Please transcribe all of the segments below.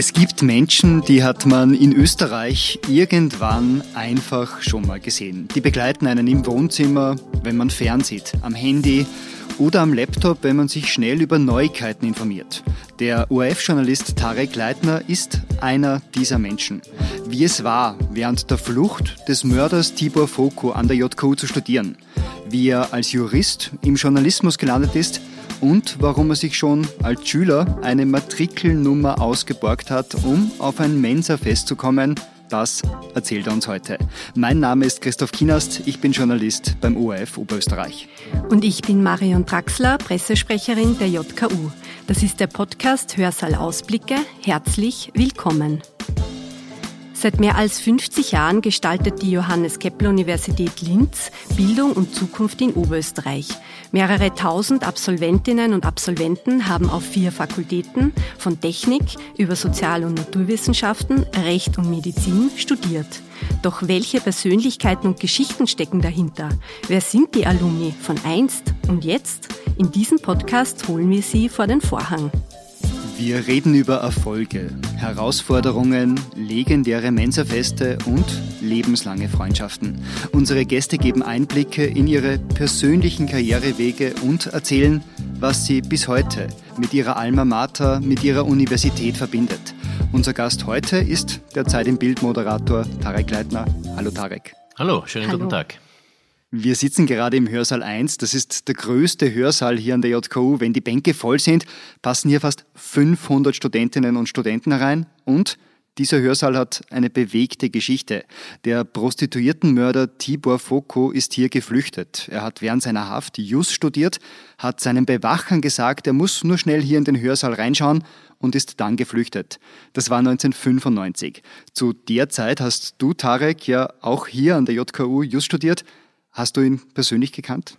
Es gibt Menschen, die hat man in Österreich irgendwann einfach schon mal gesehen. Die begleiten einen im Wohnzimmer, wenn man fernsieht, am Handy oder am Laptop, wenn man sich schnell über Neuigkeiten informiert. Der ORF-Journalist Tarek Leitner ist einer dieser Menschen. Wie es war, während der Flucht des Mörders Tibor Foko an der JKU zu studieren. Wie er als Jurist im Journalismus gelandet ist und warum er sich schon als Schüler eine Matrikelnummer ausgeborgt hat, um auf ein Mensa-Fest zu kommen, das erzählt er uns heute. Mein Name ist Christoph Kienast, ich bin Journalist beim ORF Oberösterreich. Und ich bin Marion Draxler, Pressesprecherin der JKU. Das ist der Podcast Hörsaal Ausblicke. Herzlich willkommen. Seit mehr als 50 Jahren gestaltet die Johannes Kepler Universität Linz Bildung und Zukunft in Oberösterreich. Mehrere tausend Absolventinnen und Absolventen haben auf vier Fakultäten von Technik über Sozial- und Naturwissenschaften, Recht und Medizin studiert. Doch welche Persönlichkeiten und Geschichten stecken dahinter? Wer sind die Alumni von einst und jetzt? In diesem Podcast holen wir sie vor den Vorhang. Wir reden über Erfolge, Herausforderungen, legendäre Mensafeste und lebenslange Freundschaften. Unsere Gäste geben Einblicke in ihre persönlichen Karrierewege und erzählen, was sie bis heute mit ihrer Alma Mater, mit ihrer Universität verbindet. Unser Gast heute ist der Zeit im Bild Moderator Tarek Leitner. Hallo Tarek. Hallo, schönen Hallo. guten Tag. Wir sitzen gerade im Hörsaal 1. Das ist der größte Hörsaal hier an der JKU. Wenn die Bänke voll sind, passen hier fast 500 Studentinnen und Studenten herein. Und dieser Hörsaal hat eine bewegte Geschichte. Der Prostituiertenmörder Tibor Foko ist hier geflüchtet. Er hat während seiner Haft Jus studiert, hat seinen Bewachern gesagt, er muss nur schnell hier in den Hörsaal reinschauen und ist dann geflüchtet. Das war 1995. Zu der Zeit hast du, Tarek, ja auch hier an der JKU Jus studiert. Hast du ihn persönlich gekannt?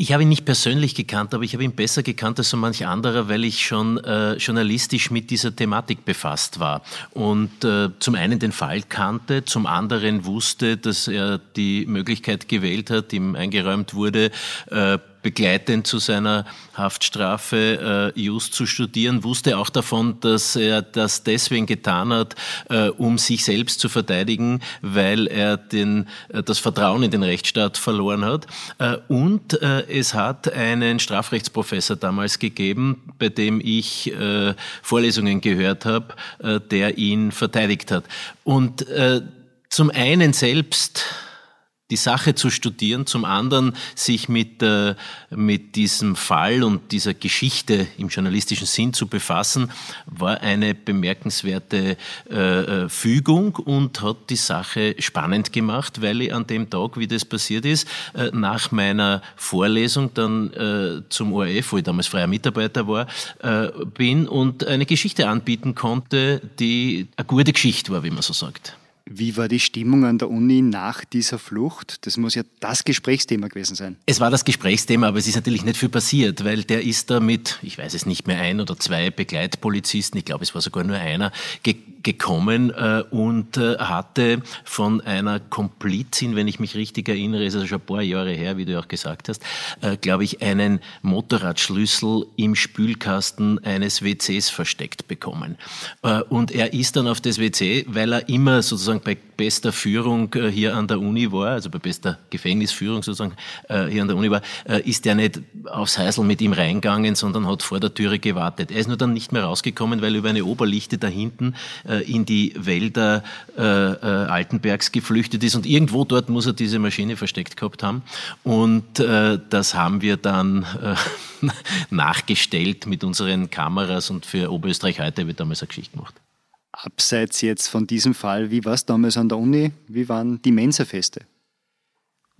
Ich habe ihn nicht persönlich gekannt, aber ich habe ihn besser gekannt als so manch anderer, weil ich schon äh, journalistisch mit dieser Thematik befasst war. Und äh, zum einen den Fall kannte, zum anderen wusste, dass er die Möglichkeit gewählt hat, ihm eingeräumt wurde, äh, begleitend zu seiner Haftstrafe äh, Just zu studieren, wusste auch davon, dass er das deswegen getan hat, äh, um sich selbst zu verteidigen, weil er den, äh, das Vertrauen in den Rechtsstaat verloren hat. Äh, und äh, es hat einen Strafrechtsprofessor damals gegeben, bei dem ich äh, Vorlesungen gehört habe, der ihn verteidigt hat. Und zum einen selbst die Sache zu studieren, zum anderen sich mit, äh, mit diesem Fall und dieser Geschichte im journalistischen Sinn zu befassen, war eine bemerkenswerte äh, äh, Fügung und hat die Sache spannend gemacht, weil ich an dem Tag, wie das passiert ist, äh, nach meiner Vorlesung dann äh, zum ORF, wo ich damals freier Mitarbeiter war, äh, bin und eine Geschichte anbieten konnte, die eine gute Geschichte war, wie man so sagt. Wie war die Stimmung an der Uni nach dieser Flucht? Das muss ja das Gesprächsthema gewesen sein. Es war das Gesprächsthema, aber es ist natürlich nicht viel passiert, weil der ist da mit, ich weiß es nicht mehr, ein oder zwei Begleitpolizisten, ich glaube es war sogar nur einer, gekommen äh, und äh, hatte von einer Komplizin, wenn ich mich richtig erinnere, ist also schon ein paar Jahre her, wie du auch gesagt hast, äh, glaube ich, einen Motorradschlüssel im Spülkasten eines WCs versteckt bekommen. Äh, und er ist dann auf das WC, weil er immer sozusagen bei bester Führung äh, hier an der Uni war, also bei bester Gefängnisführung sozusagen äh, hier an der Uni war, äh, ist er nicht aufs Heisel mit ihm reingegangen, sondern hat vor der Türe gewartet. Er ist nur dann nicht mehr rausgekommen, weil über eine Oberlichte da hinten in die Wälder Altenbergs geflüchtet ist und irgendwo dort muss er diese Maschine versteckt gehabt haben. Und das haben wir dann nachgestellt mit unseren Kameras und für Oberösterreich heute wird damals eine Geschichte gemacht. Abseits jetzt von diesem Fall, wie war es damals an der Uni? Wie waren die Mensa-Feste?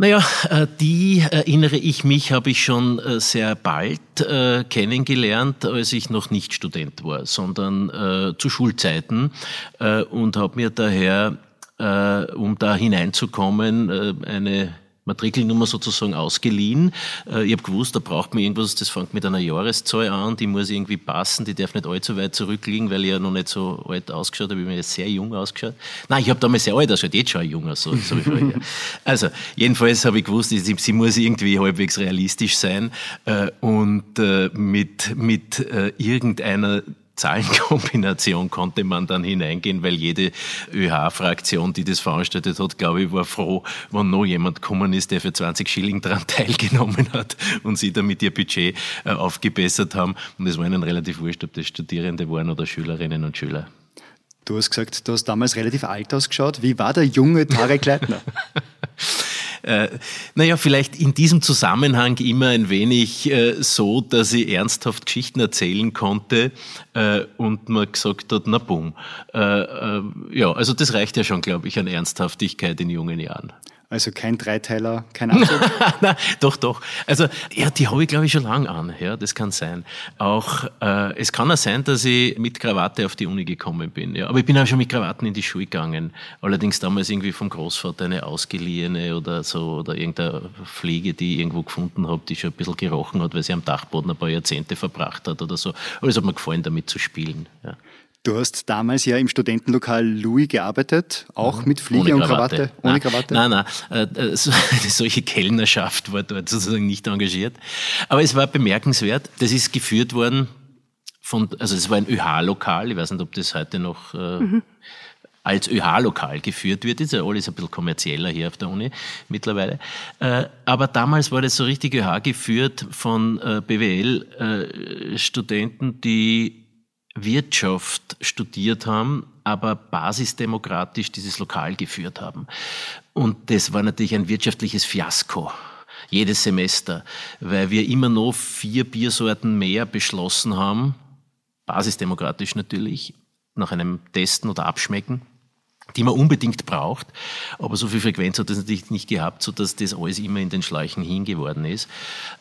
Naja, äh, die erinnere ich mich, habe ich schon äh, sehr bald äh, kennengelernt, als ich noch nicht Student war, sondern zu Schulzeiten und habe mir daher, um da hineinzukommen, eine Matrikelnummer sozusagen ausgeliehen. Äh, ich habe gewusst, da braucht man irgendwas, das fängt mit einer Jahreszahl an, die muss irgendwie passen, die darf nicht allzu weit zurückliegen, weil ich ja noch nicht so alt ausgeschaut habe, ich mir sehr jung ausgeschaut. Nein, ich habe damals sehr alt ausgeschaut, jetzt schon jung aus. So, so also, jedenfalls habe ich gewusst, sie, sie, muss irgendwie halbwegs realistisch sein äh, und äh, mit, mit irgendeiner Zahlenkombination konnte man dann hineingehen, weil jede ÖH-Fraktion, die das veranstaltet hat, glaube ich, war froh, wenn noch jemand gekommen ist, der für 20 Schilling daran teilgenommen hat und sie damit ihr Budget äh, aufgebessert haben. Und es war ihnen relativ wurscht, ob das Studierende waren oder Schülerinnen und Schüler. Du hast gesagt, du hast damals relativ alt ausgeschaut. Wie war der junge Tarek Leitner? äh, naja, vielleicht in diesem Zusammenhang immer ein wenig äh, so, dass ich ernsthaft Geschichten erzählen konnte äh, und man gesagt hat, na boom. Äh, äh, ja, also das reicht ja schon, glaube ich, an Ernsthaftigkeit in jungen Jahren. Also kein Dreiteiler, kein Anzug? Nein, doch, doch. Also ja, die habe ich glaube ich schon lang an. Ja, das kann sein. Auch äh, es kann auch sein, dass ich mit Krawatte auf die Uni gekommen bin. Ja, aber ich bin auch schon mit Krawatten in die Schule gegangen. Allerdings damals irgendwie vom Großvater eine ausgeliehene oder so oder irgendeine Fliege, die ich irgendwo gefunden habe, die schon ein bisschen gerochen hat, weil sie am Dachboden ein paar Jahrzehnte verbracht hat oder so. Aber es hat mir gefallen, damit zu spielen. Ja. Du hast damals ja im Studentenlokal Louis gearbeitet, auch mhm. mit Fliege und Krawatte, ohne nein, Krawatte? Nein, nein, äh, äh so, eine solche Kellnerschaft war dort sozusagen nicht engagiert. Aber es war bemerkenswert, das ist geführt worden von, also es war ein ÖH-Lokal, ich weiß nicht, ob das heute noch äh, mhm. als ÖH-Lokal geführt wird, ist ja alles ein bisschen kommerzieller hier auf der Uni mittlerweile. Äh, aber damals war das so richtig ÖH geführt von äh, BWL-Studenten, äh, die Wirtschaft studiert haben, aber basisdemokratisch dieses Lokal geführt haben. Und das war natürlich ein wirtschaftliches Fiasko jedes Semester, weil wir immer noch vier Biersorten mehr beschlossen haben, basisdemokratisch natürlich, nach einem Testen oder Abschmecken, die man unbedingt braucht. Aber so viel Frequenz hat es natürlich nicht gehabt, sodass das alles immer in den Schleichen hingeworden ist.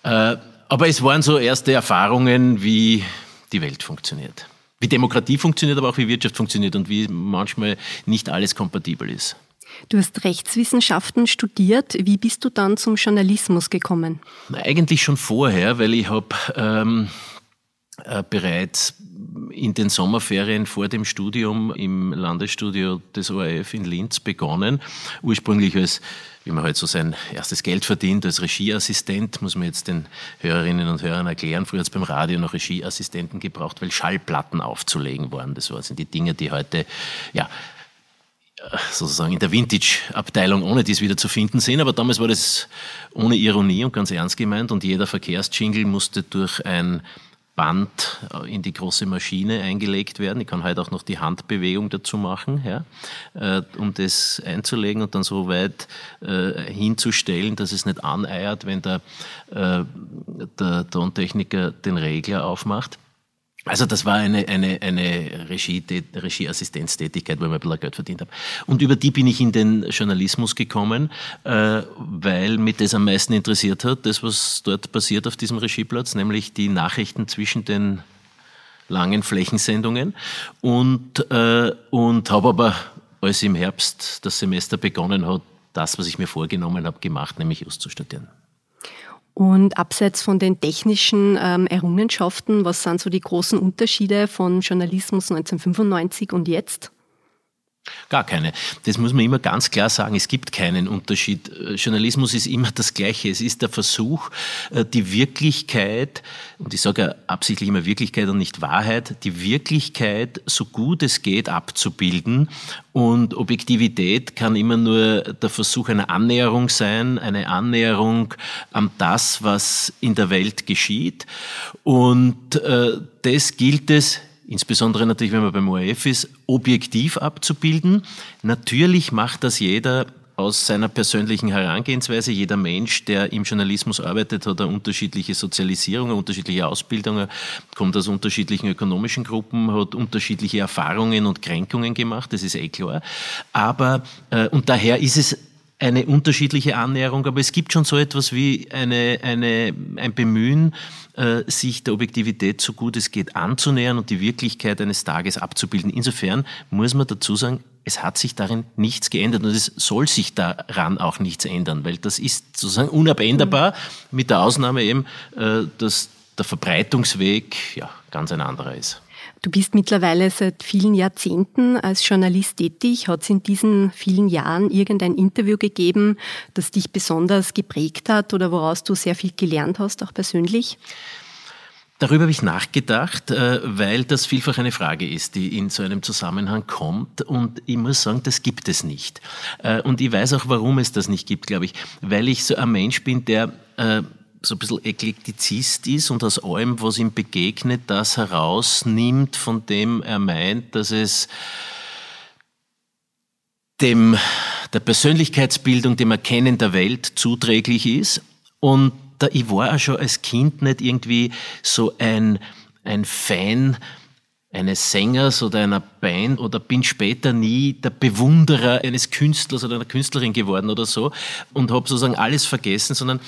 Äh, aber es waren so erste Erfahrungen, wie die Welt funktioniert wie Demokratie funktioniert, aber auch wie Wirtschaft funktioniert und wie manchmal nicht alles kompatibel ist. Du hast Rechtswissenschaften studiert. Wie bist du dann zum Journalismus gekommen? Eigentlich schon vorher, weil ich habe ähm, äh, bereits in den Sommerferien vor dem Studium im Landesstudio des ORF in Linz begonnen. Ursprünglich als, wie man halt so sein erstes Geld verdient, als Regieassistent, muss man jetzt den Hörerinnen und Hörern erklären. Früher hat es beim Radio noch Regieassistenten gebraucht, weil Schallplatten aufzulegen waren. Das sind die Dinge, die heute, ja, sozusagen in der Vintage-Abteilung ohne dies wieder zu finden sind. Aber damals war das ohne Ironie und ganz ernst gemeint und jeder Verkehrsjingle musste durch ein Band äh, in die große Maschine eingelegt werden. Ich kann heute auch noch die Handbewegung dazu machen, ja, äh, um das einzulegen und dann so weit äh, hinzustellen, dass es nicht aneiert, wenn der, der Tontechniker den Regler aufmacht. Also das war eine, eine, eine Regie, Regieassistenztätigkeit, wo ich mir ein bisschen Geld verdient habe. Und über die bin ich in den Journalismus gekommen, äh, weil mich das am meisten interessiert hat, das, was dort passiert auf diesem Regieplatz, nämlich die Nachrichten zwischen den langen Flächensendungen. Und, äh, und habe aber, als im Herbst das Semester begonnen hat, das, was ich mir vorgenommen habe, gemacht, nämlich Just zu studieren. Und abseits von den technischen ähm, Errungenschaften, was sind so die großen Unterschiede von Journalismus 1995 und jetzt? Gar keine. Das muss man immer ganz klar sagen. Es gibt keinen Unterschied. Äh, Journalismus ist immer das Gleiche. Es ist der Versuch, äh, die Wirklichkeit, und ich sage absichtlich immer Wirklichkeit und nicht Wahrheit, die Wirklichkeit so gut es geht abzubilden. Und Objektivität kann immer nur der Versuch einer Annäherung sein, eine Annäherung an das, was in der Welt geschieht. Und äh, das gilt es insbesondere natürlich, wenn man beim ORF ist, objektiv abzubilden. Natürlich macht das jeder aus seiner persönlichen Herangehensweise. Jeder Mensch, der im Journalismus arbeitet, hat eine unterschiedliche Sozialisierung, eine unterschiedliche Ausbildung, kommt aus unterschiedlichen ökonomischen Gruppen, hat unterschiedliche Erfahrungen und Kränkungen gemacht, das ist eh klar. Aber, äh, und daher ist es eine unterschiedliche Annäherung, aber es gibt schon so etwas wie eine, eine, ein Bemühen, äh, sich der Objektivität so gut es geht anzunähern und die Wirklichkeit eines Tages abzubilden. Insofern muss man dazu sagen, es hat sich darin nichts geändert und es soll sich daran auch nichts ändern, weil das ist sozusagen unabänderbar, mit der Ausnahme eben, äh, dass der Verbreitungsweg ja ganz ein anderer ist. Du bist mittlerweile seit vielen Jahrzehnten als Journalist tätig. Hat es in diesen vielen Jahren irgendein Interview gegeben, das dich besonders geprägt hat oder woraus du sehr viel gelernt hast, auch persönlich? Darüber habe ich nachgedacht, äh, weil das vielfach eine Frage ist, die in so einem Zusammenhang kommt. Und ich muss sagen, das gibt es nicht. Äh, und ich weiß auch, warum es das nicht gibt, glaube ich. Weil ich so ein Mensch bin, der äh, so ein bisschen Eklektizist ist und aus allem, was ihm begegnet, das herausnimmt, von dem er meint, dass es dem, der Persönlichkeitsbildung, dem Erkennen der Welt zuträglich ist. Und da, ich war auch schon als Kind nicht irgendwie so ein, ein Fan eines Sängers oder einer Band oder bin später nie der Bewunderer eines Künstlers oder einer Künstlerin geworden oder so und habe sozusagen alles vergessen, sondern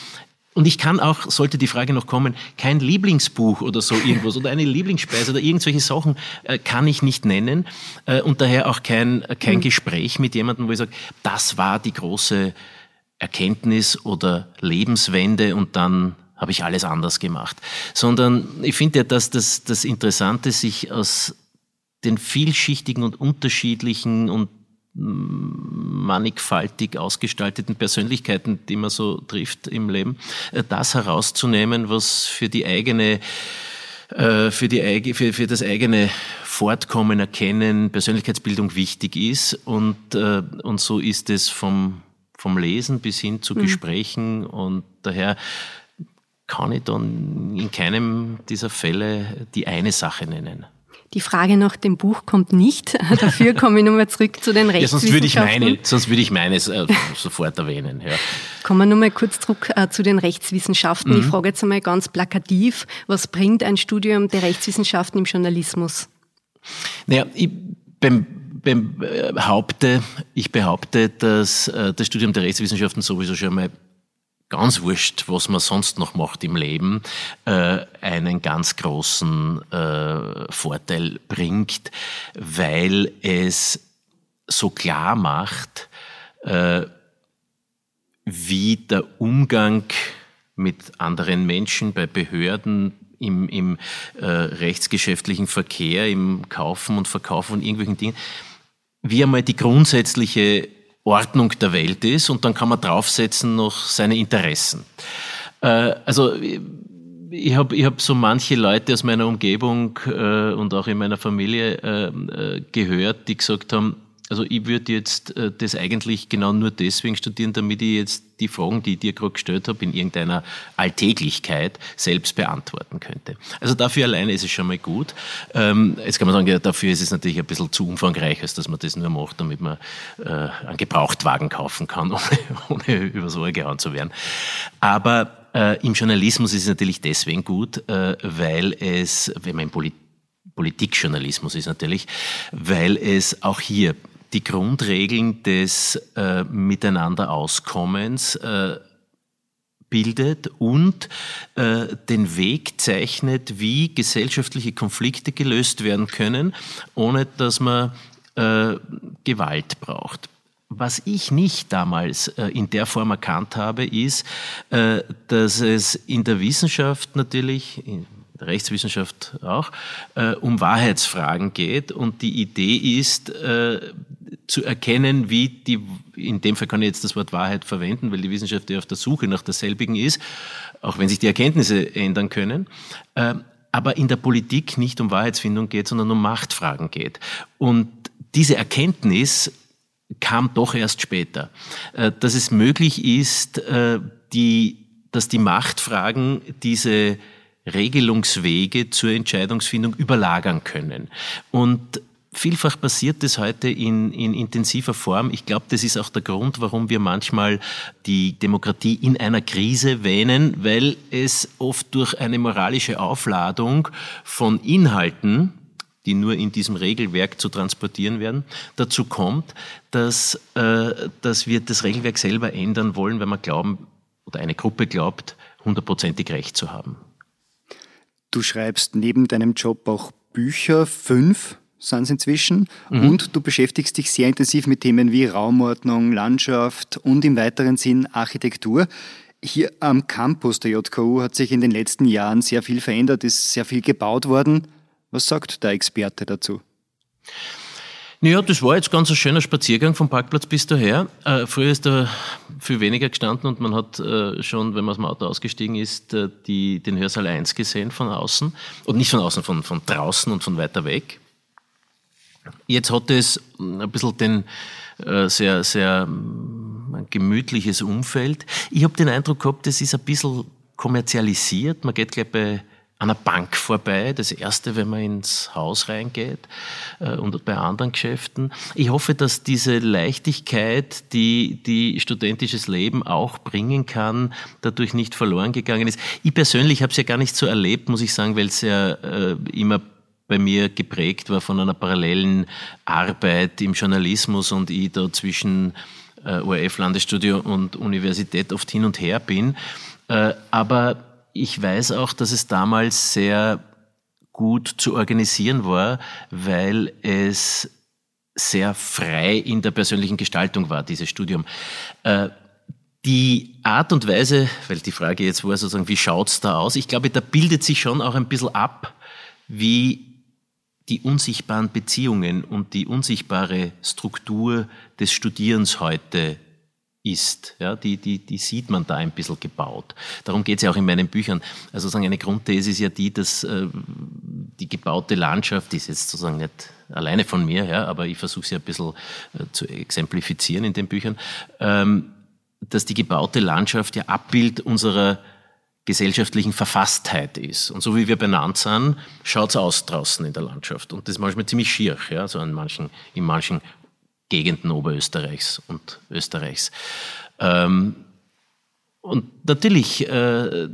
und ich kann auch, sollte die Frage noch kommen, kein Lieblingsbuch oder so irgendwas oder eine Lieblingsspeise oder irgendwelche Sachen äh, kann ich nicht nennen äh, und daher auch kein, kein mhm. Gespräch mit jemandem, wo ich sage, das war die große Erkenntnis oder Lebenswende und dann habe ich alles anders gemacht. Sondern ich finde ja, dass das, das Interessante sich aus den vielschichtigen und unterschiedlichen und mannigfaltig ausgestalteten Persönlichkeiten, die man so trifft im Leben, äh, das herauszunehmen, was für die eigene äh, für, die, für, für das eigene Fortkommen, Erkennen, Persönlichkeitsbildung wichtig ist. Und, äh, und so ist es vom, vom Lesen bis hin zu mhm. Gesprächen. Und daher kann ich dann in keinem dieser Fälle die eine Sache nennen. Die Frage nach dem Buch kommt nicht. Dafür komme ich nochmal zurück zu den Rechtswissenschaften. Ja, sonst würde ich, meine, sonst würde ich meines äh, sofort erwähnen. Ja. Kommen wir nochmal kurz zurück äh, zu den Rechtswissenschaften. Mhm. Ich frage jetzt einmal ganz plakativ, was bringt ein Studium der Rechtswissenschaften im Journalismus? Naja, ich beim behaupte, ich behaupte, dass äh, das Studium der Rechtswissenschaften sowieso schon mal ganz wurscht, was man sonst noch macht im Leben, äh, einen ganz großen äh, Vorteil bringt, weil es so klar macht, äh, wie der Umgang mit anderen Menschen bei Behörden, im, im äh, rechtsgeschäftlichen Verkehr, im Kaufen und Verkaufen von irgendwelchen Dingen, wie einmal die grundsätzliche Ordnung der Welt ist und dann kann man draufsetzen noch seine Interessen. Äh, also ich habe ich hab so manche Leute aus meiner Umgebung äh, und auch in meiner Familie äh, gehört, die gesagt haben, also ich würde jetzt äh, das eigentlich genau nur deswegen studieren, damit ich jetzt die Fragen, die ich dir gerade gestellt habe, in irgendeiner Alltäglichkeit selbst beantworten könnte. Also dafür alleine ist es schon mal gut. Ähm, jetzt kann man sagen, ja, dafür ist es natürlich ein bisschen zu umfangreich, als dass man das nur macht, damit man äh, einen Gebrauchtwagen kaufen kann, ohne, ohne übers Ohr gehauen zu werden. Aber äh, im Journalismus ist es natürlich deswegen gut, äh, weil es, wenn man im Polit Politikjournalismus ist natürlich, weil es auch hier die Grundregeln des äh, Miteinanderauskommens äh, bildet und äh, den Weg zeichnet, wie gesellschaftliche Konflikte gelöst werden können, ohne dass man äh, Gewalt braucht. Was ich nicht damals äh, in der Form erkannt habe, ist, äh, dass es in der Wissenschaft natürlich, der Rechtswissenschaft auch, äh, um Wahrheitsfragen geht. Und die Idee ist, äh, zu erkennen, wie die, in dem Fall kann ich jetzt das Wort Wahrheit verwenden, weil die Wissenschaft ja auf der Suche nach derselbigen ist, auch wenn sich die Erkenntnisse ändern können. Äh, aber in der Politik nicht um Wahrheitsfindung geht, sondern um Machtfragen geht. Und diese Erkenntnis kam doch erst später, äh, dass es möglich ist, äh, die, dass die Machtfragen diese Regelungswege zur Entscheidungsfindung überlagern können. Und Vielfach passiert das heute in, in intensiver Form. Ich glaube, das ist auch der Grund, warum wir manchmal die Demokratie in einer Krise wähnen, weil es oft durch eine moralische Aufladung von Inhalten, die nur in diesem Regelwerk zu transportieren werden, dazu kommt, dass, äh, dass wir das Regelwerk selber ändern wollen, weil wir glauben, oder eine Gruppe glaubt, hundertprozentig Recht zu haben. Du schreibst neben deinem Job auch Bücher, fünf sind es inzwischen. Mhm. Und du beschäftigst dich sehr intensiv mit Themen wie Raumordnung, Landschaft und im weiteren Sinn Architektur. Hier am Campus der JKU hat sich in den letzten Jahren sehr viel verändert, ist sehr viel gebaut worden. Was sagt der Experte dazu? Naja, das war jetzt ganz ein schöner Spaziergang vom Parkplatz bis daher. Äh, früher ist da viel weniger gestanden und man hat äh, schon, wenn man aus dem Auto ausgestiegen ist, äh, die, den Hörsaal 1 gesehen von außen. Und nicht von außen, von, von draußen und von weiter weg. Jetzt hat es ein bisschen den äh, sehr, sehr ein gemütliches Umfeld. Ich habe den Eindruck gehabt, das ist ein bisschen kommerzialisiert. Man geht gleich bei einer Bank vorbei, das erste, wenn man ins Haus reingeht äh, und bei anderen Geschäften. Ich hoffe, dass diese Leichtigkeit, die die studentisches Leben auch bringen kann, dadurch nicht verloren gegangen ist. Ich persönlich habe es ja gar nicht so erlebt, muss ich sagen, weil es ja äh, immer bei mir geprägt war von einer parallelen Arbeit im Journalismus und ich da zwischen äh, ORF-Landesstudio und Universität oft hin und her bin. Äh, aber ich weiß auch, dass es damals sehr gut zu organisieren war, weil es sehr frei in der persönlichen Gestaltung war, dieses Studium. Äh, die Art und Weise, weil die Frage jetzt war sozusagen, wie schaut's da aus? Ich glaube, da bildet sich schon auch ein bisschen ab, wie die unsichtbaren Beziehungen und die unsichtbare Struktur des Studierens heute ist. Ja, die, die, die sieht man da ein bisschen gebaut. Darum geht es ja auch in meinen Büchern. Also sozusagen eine Grundthese ist ja die, dass äh, die gebaute Landschaft, die ist jetzt sozusagen nicht alleine von mir, ja, aber ich versuche sie ein bisschen äh, zu exemplifizieren in den Büchern, ähm, dass die gebaute Landschaft ja Abbild unserer gesellschaftlichen Verfasstheit ist. Und so wie wir benannt sind, schaut's aus draußen in der Landschaft. Und das ist manchmal ziemlich schier, ja, so in manchen, in manchen Gegenden Oberösterreichs und Österreichs. Ähm, und natürlich, äh,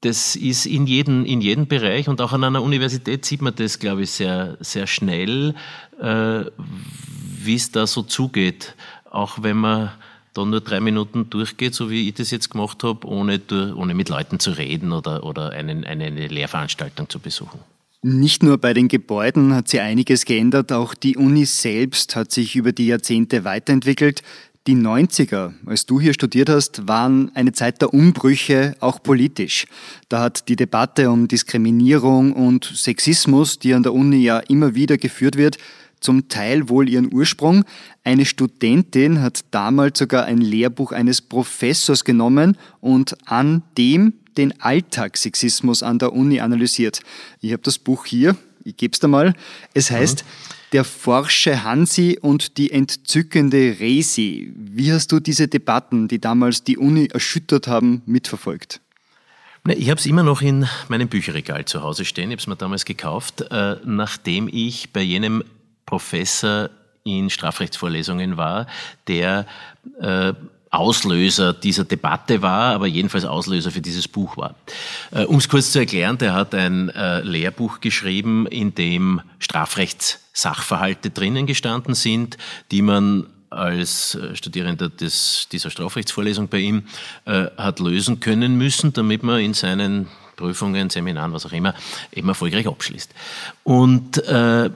das ist in jedem, in jedem Bereich und auch an einer Universität sieht man das, glaube ich, sehr, sehr schnell, äh, wie es da so zugeht. Auch wenn man da nur drei Minuten durchgeht, so wie ich das jetzt gemacht habe, ohne, ohne mit Leuten zu reden oder, oder einen, eine, eine Lehrveranstaltung zu besuchen. Nicht nur bei den Gebäuden hat sich einiges geändert, auch die Uni selbst hat sich über die Jahrzehnte weiterentwickelt. Die 90er, als du hier studiert hast, waren eine Zeit der Umbrüche, auch politisch. Da hat die Debatte um Diskriminierung und Sexismus, die an der Uni ja immer wieder geführt wird, zum Teil wohl ihren Ursprung. Eine Studentin hat damals sogar ein Lehrbuch eines Professors genommen und an dem den Alltagssexismus an der Uni analysiert. Ich habe das Buch hier, ich gebe es dir mal. Es heißt mhm. Der Forsche Hansi und die entzückende Resi. Wie hast du diese Debatten, die damals die Uni erschüttert haben, mitverfolgt? Ich habe es immer noch in meinem Bücherregal zu Hause stehen. Ich habe es mir damals gekauft, äh, nachdem ich bei jenem Professor in Strafrechtsvorlesungen war, der äh, Auslöser dieser Debatte war, aber jedenfalls Auslöser für dieses Buch war. Äh, um es kurz zu erklären, der hat ein äh, Lehrbuch geschrieben, in dem Strafrechtssachverhalte drinnen gestanden sind, die man als äh, Studierender des, dieser Strafrechtsvorlesung bei ihm äh, hat lösen können müssen, damit man in seinen Prüfungen, Seminaren, was auch immer, eben erfolgreich abschließt. Und äh,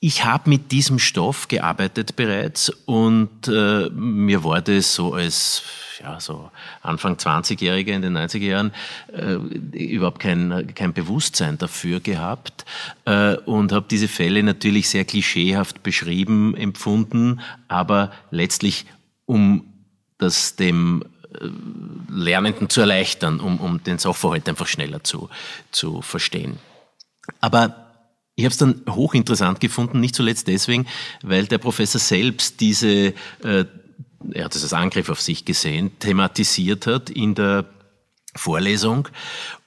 ich habe mit diesem Stoff gearbeitet bereits und äh, mir wurde so als ja, so Anfang 20-Jähriger in den 90er Jahren äh, überhaupt kein, kein Bewusstsein dafür gehabt äh, und habe diese Fälle natürlich sehr klischeehaft beschrieben, empfunden, aber letztlich um das dem äh, Lernenden zu erleichtern, um, um den Sachverhalt einfach schneller zu, zu verstehen. Aber ich habe es dann hochinteressant gefunden, nicht zuletzt deswegen, weil der Professor selbst diese, äh, er hat es als Angriff auf sich gesehen, thematisiert hat in der Vorlesung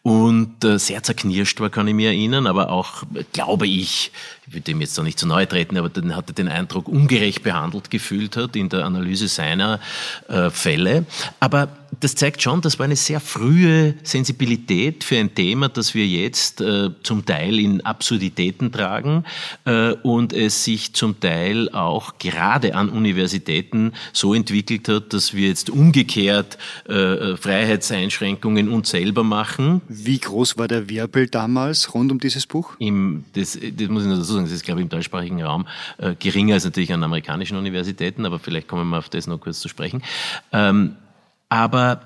und äh, sehr zerknirscht war, kann ich mir erinnern, aber auch, glaube ich, ich würde dem jetzt noch nicht zu nahe treten, aber dann hatte den Eindruck, ungerecht behandelt gefühlt hat in der Analyse seiner äh, Fälle. Aber das zeigt schon, das war eine sehr frühe Sensibilität für ein Thema, das wir jetzt äh, zum Teil in Absurditäten tragen äh, und es sich zum Teil auch gerade an Universitäten so entwickelt hat, dass wir jetzt umgekehrt äh, äh Freiheitseinschränkungen uns selber machen. Wie groß war der Wirbel damals rund um dieses Buch? Im, das, das muss ich dazu sagen, das ist, glaube ich, im deutschsprachigen Raum äh, geringer als natürlich an amerikanischen Universitäten, aber vielleicht kommen wir auf das noch kurz zu sprechen. Ähm, aber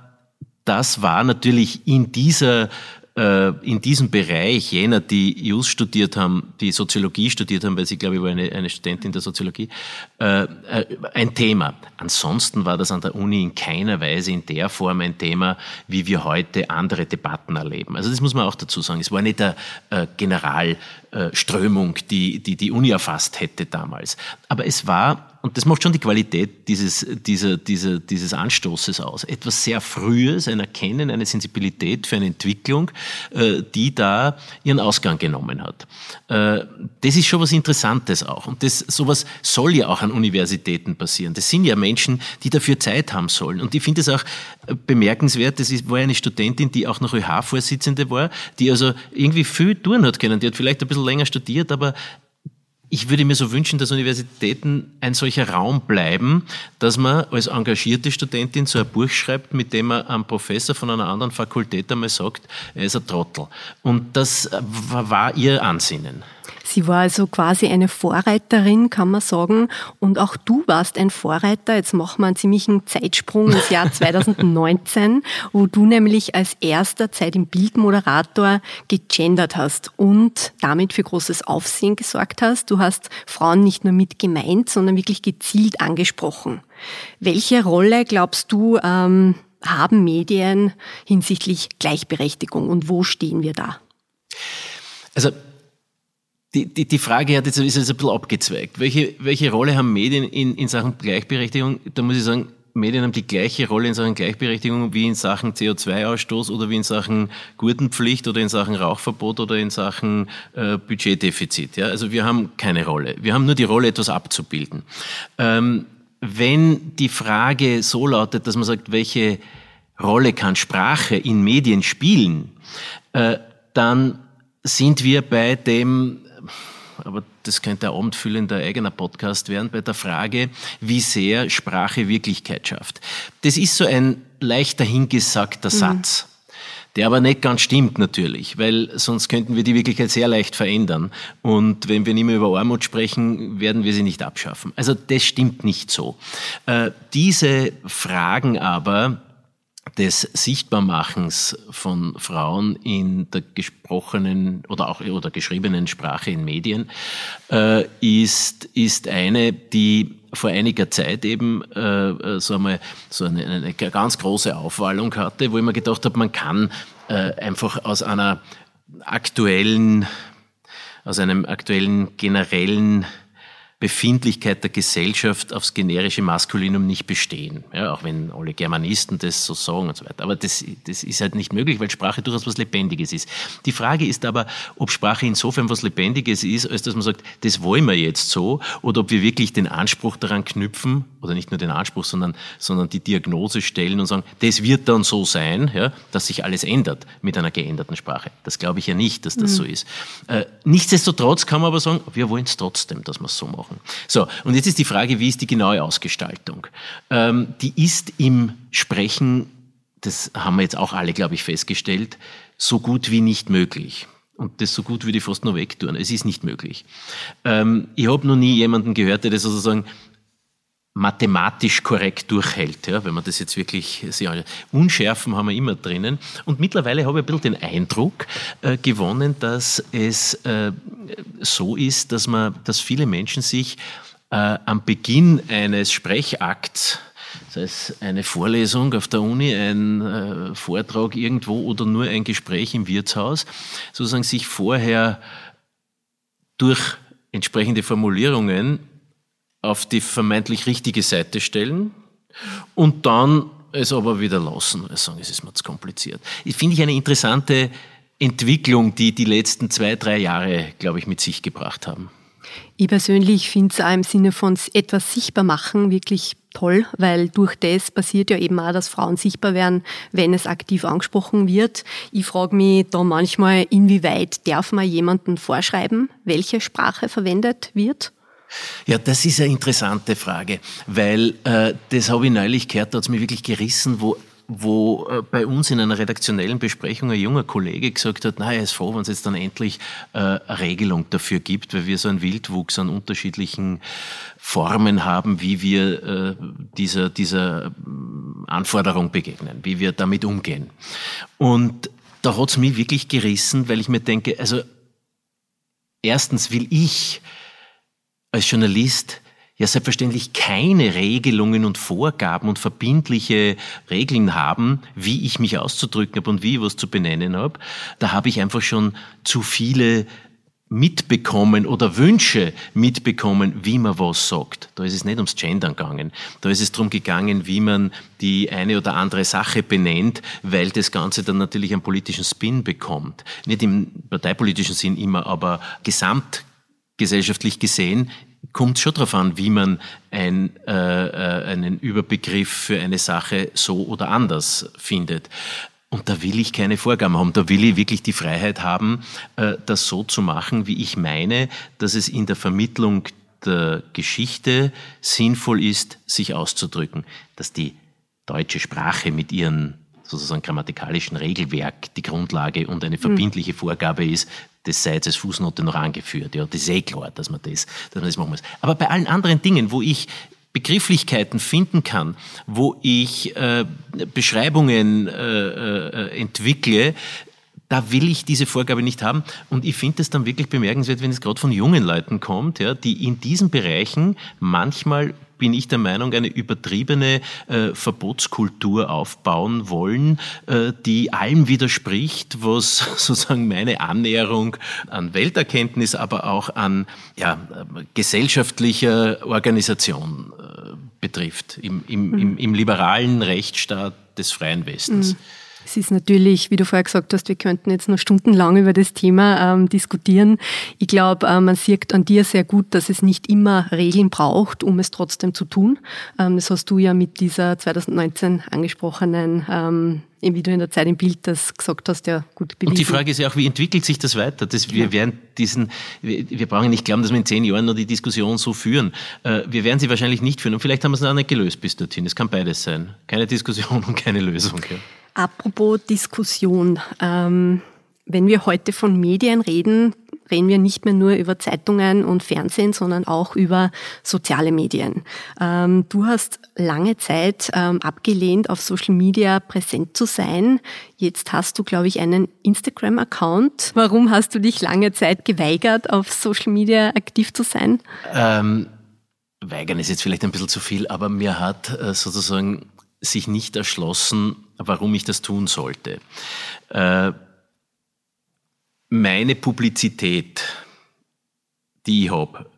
das war natürlich in dieser äh, in diesem Bereich jener, die Jus studiert haben, die Soziologie studiert haben, weil sie, glaube ich, war eine, eine Studentin der Soziologie, äh, äh, ein Thema. Ansonsten war das an der Uni in keiner Weise in der Form ein Thema, wie wir heute andere Debatten erleben. Also das muss man auch dazu sagen. Es war nicht eine äh, Generalströmung, die, die die Uni erfasst hätte damals. Aber es war und das macht schon die Qualität dieses, dieser, dieser, dieses Anstoßes aus. Etwas sehr Frühes, ein Erkennen, eine Sensibilität für eine Entwicklung, äh, die da ihren Ausgang genommen hat. Äh, das ist schon was Interessantes auch. Und das, sowas soll ja auch an Universitäten passieren. Das sind ja Menschen, die dafür Zeit haben sollen. Und ich finde es auch äh, bemerkenswert, das war eine Studentin, die auch noch ÖH-Vorsitzende war, die also irgendwie viel tun hat können. Die hat vielleicht ein bisschen länger studiert, aber ich würde mir so wünschen, dass Universitäten ein solcher Raum bleiben, dass man als engagierte Studentin so ein Buch schreibt, mit dem man einem Professor von einer anderen Fakultät einmal sagt, er ist ein Trottel. Und das war ihr Ansinnen. Sie war also quasi eine Vorreiterin, kann man sagen. Und auch du warst ein Vorreiter. Jetzt machen wir einen ziemlichen Zeitsprung ins Jahr 2019, wo du nämlich als erster Zeit im Bildmoderator gegendert hast und damit für großes Aufsehen gesorgt hast. Du hast Frauen nicht nur mit gemeint, sondern wirklich gezielt angesprochen. Welche Rolle glaubst du, ähm, haben Medien hinsichtlich Gleichberechtigung und wo stehen wir da? Also die, die, die Frage hat jetzt, ist jetzt ein bisschen abgezweigt. Welche, welche Rolle haben Medien in, in Sachen Gleichberechtigung? Da muss ich sagen, Medien haben die gleiche Rolle in Sachen Gleichberechtigung wie in Sachen CO2-Ausstoß oder wie in Sachen Gurtenpflicht oder in Sachen Rauchverbot oder in Sachen äh, Budgetdefizit. Ja? Also wir haben keine Rolle. Wir haben nur die Rolle, etwas abzubilden. Ähm, wenn die Frage so lautet, dass man sagt, welche Rolle kann Sprache in Medien spielen, äh, dann sind wir bei dem aber das könnte ein abendfüllender eigener Podcast werden, bei der Frage, wie sehr Sprache Wirklichkeit schafft. Das ist so ein leicht dahingesagter mhm. Satz. Der aber nicht ganz stimmt natürlich, weil sonst könnten wir die Wirklichkeit sehr leicht verändern. Und wenn wir nicht mehr über Armut sprechen, werden wir sie nicht abschaffen. Also das stimmt nicht so. Äh, diese Fragen aber, des Sichtbarmachens von Frauen in der gesprochenen oder auch oder geschriebenen Sprache in Medien äh, ist ist eine, die vor einiger Zeit eben äh, so einmal so eine, eine ganz große Aufwallung hatte, wo ich mir gedacht habe, man kann äh, einfach aus einer aktuellen aus einem aktuellen generellen Befindlichkeit der Gesellschaft aufs generische Maskulinum nicht bestehen. Ja, auch wenn alle Germanisten das so sagen und so weiter. Aber das, das ist halt nicht möglich, weil Sprache durchaus was Lebendiges ist. Die Frage ist aber, ob Sprache insofern was Lebendiges ist, als dass man sagt, das wollen wir jetzt so, oder ob wir wirklich den Anspruch daran knüpfen, oder nicht nur den Anspruch, sondern, sondern die Diagnose stellen und sagen, das wird dann so sein, ja, dass sich alles ändert mit einer geänderten Sprache. Das glaube ich ja nicht, dass das mhm. so ist. Äh, nichtsdestotrotz kann man aber sagen, wir wollen es trotzdem, dass wir es so machen machen. So, und jetzt ist die Frage, wie ist die genaue Ausgestaltung? Ähm, die ist im Sprechen, das haben wir jetzt auch alle, glaube ich, festgestellt, so gut wie nicht möglich. Und das so gut würde ich fast nur wegtun. Es ist nicht möglich. Ähm, ich habe noch nie jemanden gehört, der das sozusagen mathematisch korrekt durchhält, ja, wenn man das jetzt wirklich sehr Unschärfen haben wir immer drinnen. Und mittlerweile habe ich ein bisschen den Eindruck äh, gewonnen, dass es äh, so ist, dass man, dass viele Menschen sich äh, am Beginn eines Sprechakts sei es eine Vorlesung auf der Uni, ein äh, Vortrag irgendwo oder nur ein Gespräch im Wirtshaus, sozusagen sich vorher durch entsprechende Formulierungen auf die vermeintlich richtige Seite stellen und dann es aber wieder lassen, weil sagen, es ist mir zu kompliziert. Finde ich eine interessante Entwicklung, die die letzten zwei, drei Jahre, glaube ich, mit sich gebracht haben. Ich persönlich finde es auch im Sinne von etwas sichtbar machen wirklich toll, weil durch das passiert ja eben auch, dass Frauen sichtbar werden, wenn es aktiv angesprochen wird. Ich frage mich da manchmal, inwieweit darf man jemanden vorschreiben, welche Sprache verwendet wird? Ja, das ist eine interessante Frage, weil äh, das habe ich neulich gehört, da hat es mich wirklich gerissen, wo wo äh, bei uns in einer redaktionellen Besprechung ein junger Kollege gesagt hat, na, er ist froh, wenn es jetzt dann endlich äh, eine Regelung dafür gibt, weil wir so einen Wildwuchs an unterschiedlichen Formen haben, wie wir äh, dieser, dieser Anforderung begegnen, wie wir damit umgehen. Und da hat's mich wirklich gerissen, weil ich mir denke, also erstens will ich als Journalist ja selbstverständlich keine Regelungen und Vorgaben und verbindliche Regeln haben, wie ich mich auszudrücken habe und wie ich was zu benennen habe. Da habe ich einfach schon zu viele mitbekommen oder Wünsche mitbekommen, wie man was sagt. Da ist es nicht ums Gendern gegangen. Da ist es darum gegangen, wie man die eine oder andere Sache benennt, weil das Ganze dann natürlich einen politischen Spin bekommt. Nicht im parteipolitischen Sinn immer, aber gesamtgesellschaftlich gesehen kommt schon darauf an, wie man ein, äh, äh, einen Überbegriff für eine Sache so oder anders findet. Und da will ich keine Vorgaben haben. Da will ich wirklich die Freiheit haben, äh, das so zu machen, wie ich meine, dass es in der Vermittlung der Geschichte sinnvoll ist, sich auszudrücken. Dass die deutsche Sprache mit ihren sozusagen grammatikalischen Regelwerk die Grundlage und eine hm. verbindliche Vorgabe ist, das sei jetzt als Fußnote noch angeführt. Ja, das ist eh klar, dass man das, dass man das machen muss. Aber bei allen anderen Dingen, wo ich Begrifflichkeiten finden kann, wo ich äh, Beschreibungen äh, äh, entwickle, da will ich diese Vorgabe nicht haben. Und ich finde es dann wirklich bemerkenswert, wenn es gerade von jungen Leuten kommt, ja, die in diesen Bereichen manchmal bin ich der Meinung, eine übertriebene äh, Verbotskultur aufbauen wollen, äh, die allem widerspricht, was sozusagen meine Annäherung an Welterkenntnis, aber auch an ja, gesellschaftlicher Organisation äh, betrifft, im, im, mhm. im, im liberalen Rechtsstaat des freien Westens. Mhm. Es ist natürlich, wie du vorher gesagt hast, wir könnten jetzt noch stundenlang über das Thema ähm, diskutieren. Ich glaube, äh, man sieht an dir sehr gut, dass es nicht immer Regeln braucht, um es trotzdem zu tun. Ähm, das hast du ja mit dieser 2019 angesprochenen ähm, wie du in der Zeit im Bild das gesagt hast, ja gut bewiesen. Und die Frage ist ja auch, wie entwickelt sich das weiter? Das, wir werden diesen, wir, wir, brauchen nicht glauben, dass wir in zehn Jahren noch die Diskussion so führen. Äh, wir werden sie wahrscheinlich nicht führen und vielleicht haben wir es noch nicht gelöst bis dorthin. Es kann beides sein. Keine Diskussion und keine Lösung. Ja. Apropos Diskussion. Ähm, wenn wir heute von Medien reden, reden wir nicht mehr nur über Zeitungen und Fernsehen, sondern auch über soziale Medien. Ähm, du hast lange Zeit ähm, abgelehnt, auf Social Media präsent zu sein. Jetzt hast du, glaube ich, einen Instagram-Account. Warum hast du dich lange Zeit geweigert, auf Social Media aktiv zu sein? Ähm, weigern ist jetzt vielleicht ein bisschen zu viel, aber mir hat äh, sozusagen sich nicht erschlossen, warum ich das tun sollte. Äh, meine Publizität, die ich habe,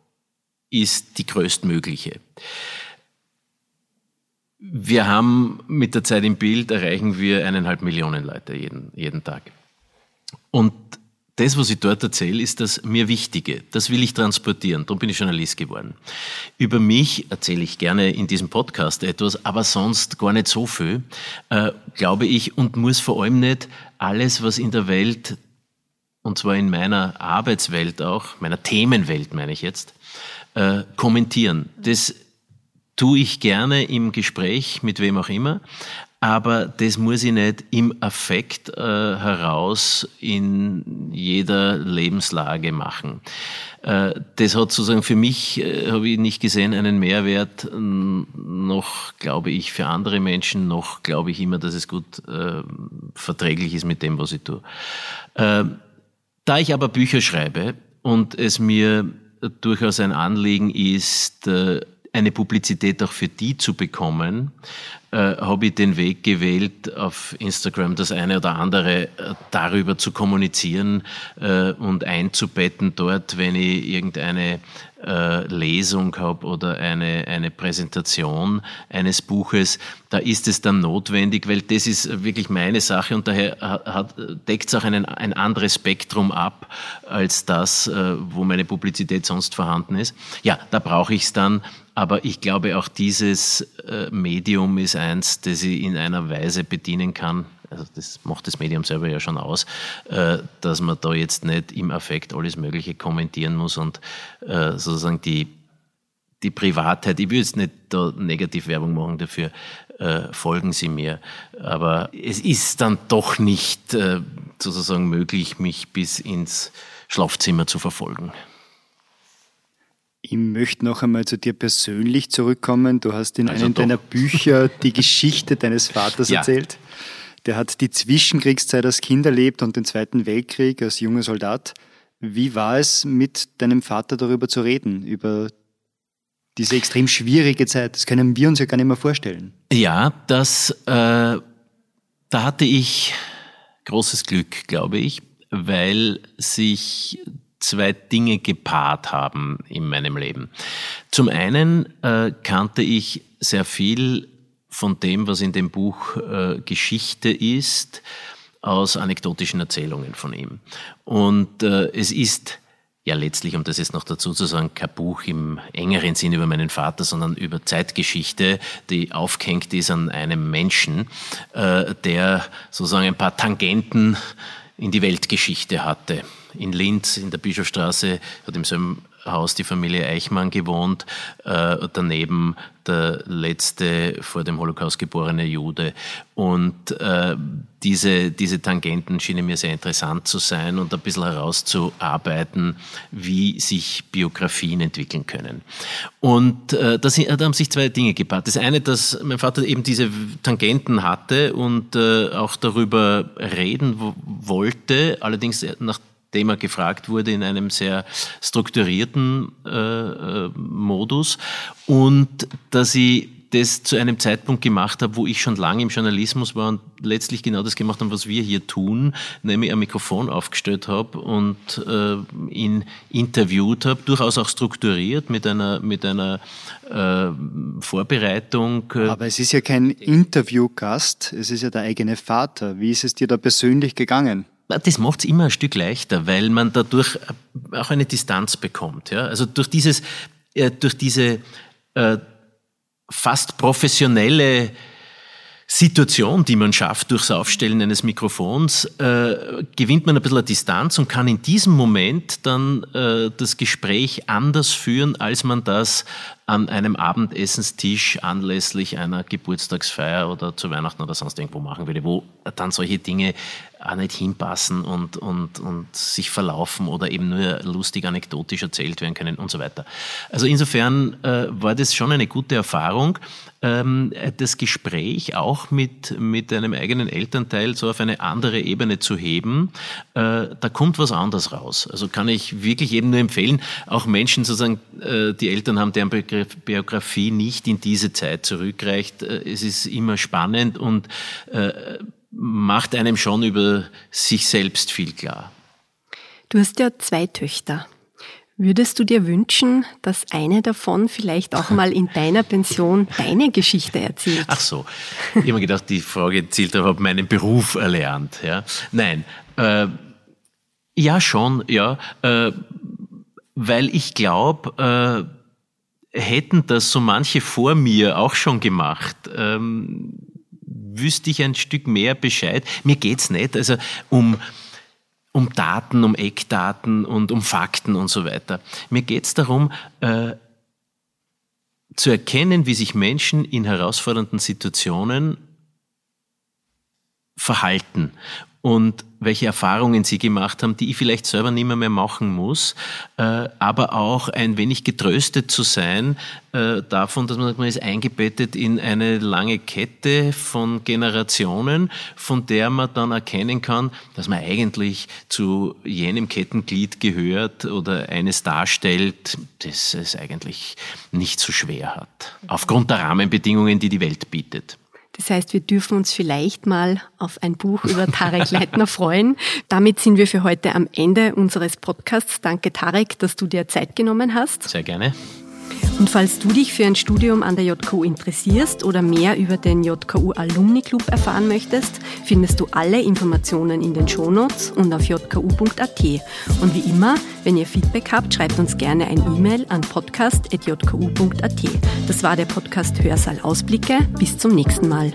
ist die größtmögliche. Wir haben mit der Zeit im Bild erreichen wir eineinhalb Millionen Leute jeden, jeden Tag. Und das, was ich dort erzähle, ist das mir Wichtige. Das will ich transportieren. Darum bin ich Journalist geworden. Über mich erzähle ich gerne in diesem Podcast etwas, aber sonst gar nicht so viel, äh, glaube ich, und muss vor allem nicht alles, was in der Welt, und zwar in meiner Arbeitswelt auch, meiner Themenwelt meine ich jetzt, äh, kommentieren. Das tue ich gerne im Gespräch mit wem auch immer, aber das muss ich nicht im Affekt äh, heraus in jeder Lebenslage machen. Äh, das hat sozusagen für mich, äh, habe ich nicht gesehen, einen Mehrwert, noch glaube ich für andere Menschen, noch glaube ich immer, dass es gut äh, verträglich ist mit dem, was ich tue. Äh, da ich aber Bücher schreibe und es mir durchaus ein Anliegen ist, äh, eine Publizität auch für die zu bekommen, äh, habe ich den Weg gewählt, auf Instagram das eine oder andere äh, darüber zu kommunizieren äh, und einzubetten dort, wenn ich irgendeine äh, Lesung habe oder eine, eine Präsentation eines Buches, da ist es dann notwendig, weil das ist wirklich meine Sache und daher hat, deckt es auch einen, ein anderes Spektrum ab als das, äh, wo meine Publizität sonst vorhanden ist. Ja, da brauche ich es dann, aber ich glaube auch dieses äh, Medium ist eins, das ich in einer Weise bedienen kann, also das macht das Medium selber ja schon aus, äh, dass man da jetzt nicht im Affekt alles Mögliche kommentieren muss und äh, sozusagen die, die Privatheit, ich will jetzt nicht da negativ Werbung machen dafür, äh, folgen Sie mir. Aber es ist dann doch nicht sozusagen möglich, mich bis ins Schlafzimmer zu verfolgen. Ich möchte noch einmal zu dir persönlich zurückkommen. Du hast in also einem doch. deiner Bücher die Geschichte deines Vaters ja. erzählt der hat die Zwischenkriegszeit als Kind erlebt und den Zweiten Weltkrieg als junger Soldat. Wie war es, mit deinem Vater darüber zu reden, über diese extrem schwierige Zeit? Das können wir uns ja gar nicht mehr vorstellen. Ja, das, äh, da hatte ich großes Glück, glaube ich, weil sich zwei Dinge gepaart haben in meinem Leben. Zum einen äh, kannte ich sehr viel von dem, was in dem Buch äh, Geschichte ist, aus anekdotischen Erzählungen von ihm. Und äh, es ist ja letztlich, um das jetzt noch dazu zu sagen, kein Buch im engeren Sinn über meinen Vater, sondern über Zeitgeschichte, die aufgehängt ist an einem Menschen, äh, der sozusagen ein paar Tangenten in die Weltgeschichte hatte. In Linz, in der Bischofstraße, hat im selben Haus die Familie Eichmann gewohnt, äh, daneben der letzte vor dem Holocaust geborene Jude. Und äh, diese, diese Tangenten schienen mir sehr interessant zu sein und ein bisschen herauszuarbeiten, wie sich Biografien entwickeln können. Und äh, da, sind, da haben sich zwei Dinge gepaart. Das eine, dass mein Vater eben diese Tangenten hatte und äh, auch darüber reden wollte, allerdings nach er gefragt wurde in einem sehr strukturierten äh, äh, Modus und dass ich das zu einem Zeitpunkt gemacht habe, wo ich schon lange im Journalismus war und letztlich genau das gemacht habe, was wir hier tun, nämlich ein Mikrofon aufgestellt habe und äh, ihn interviewt habe, durchaus auch strukturiert mit einer, mit einer äh, Vorbereitung. Aber es ist ja kein Interviewgast, es ist ja der eigene Vater. Wie ist es dir da persönlich gegangen? Das macht es immer ein Stück leichter, weil man dadurch auch eine Distanz bekommt. Ja? Also durch dieses, äh, durch diese äh, fast professionelle Situation, die man schafft durchs Aufstellen eines Mikrofons, äh, gewinnt man ein bisschen Distanz und kann in diesem Moment dann äh, das Gespräch anders führen, als man das an einem Abendessenstisch anlässlich einer Geburtstagsfeier oder zu Weihnachten oder sonst irgendwo machen würde, wo dann solche Dinge auch nicht hinpassen und, und, und sich verlaufen oder eben nur lustig anekdotisch erzählt werden können und so weiter. Also insofern äh, war das schon eine gute Erfahrung, ähm, das Gespräch auch mit, mit einem eigenen Elternteil so auf eine andere Ebene zu heben. Äh, da kommt was anderes raus. Also kann ich wirklich eben nur empfehlen, auch Menschen sozusagen, äh, die Eltern haben, deren Biografie nicht in diese Zeit zurückreicht. Äh, es ist immer spannend und äh, macht einem schon über sich selbst viel klar. Du hast ja zwei Töchter. Würdest du dir wünschen, dass eine davon vielleicht auch mal in deiner Pension deine Geschichte erzählt? Ach so, ich habe mir gedacht, die Frage zielt darauf, ob meinen Beruf erlernt. Ja? Nein, äh, ja schon, ja, äh, weil ich glaube, äh, hätten das so manche vor mir auch schon gemacht, ähm, wüsste ich ein Stück mehr Bescheid. Mir geht's nicht also um, um Daten, um Eckdaten und um Fakten und so weiter. Mir geht's darum, äh, zu erkennen, wie sich Menschen in herausfordernden Situationen verhalten und welche Erfahrungen sie gemacht haben, die ich vielleicht selber nicht mehr, mehr machen muss, äh, aber auch ein wenig getröstet zu sein äh, davon, dass man sagt, man ist eingebettet in eine lange Kette von Generationen, von der man dann erkennen kann, dass man eigentlich zu jenem Kettenglied gehört oder eines darstellt, das es eigentlich nicht so schwer hat, aufgrund der Rahmenbedingungen, die die Welt bietet. Das heißt, wir dürfen uns vielleicht mal auf ein Buch über Tarek Leitner freuen. Damit sind wir für heute am Ende unseres Podcasts. Danke, Tarek, dass du dir Zeit genommen hast. Sehr gerne. Und falls du dich für ein Studium an der JKU interessierst oder mehr über den JKU Alumni Club erfahren möchtest, findest du alle Informationen in den Shownotes und auf jku.at. Und wie immer, wenn ihr Feedback habt, schreibt uns gerne ein E-Mail an podcast.jku.at. Das war der Podcast Hörsaal Ausblicke. Bis zum nächsten Mal.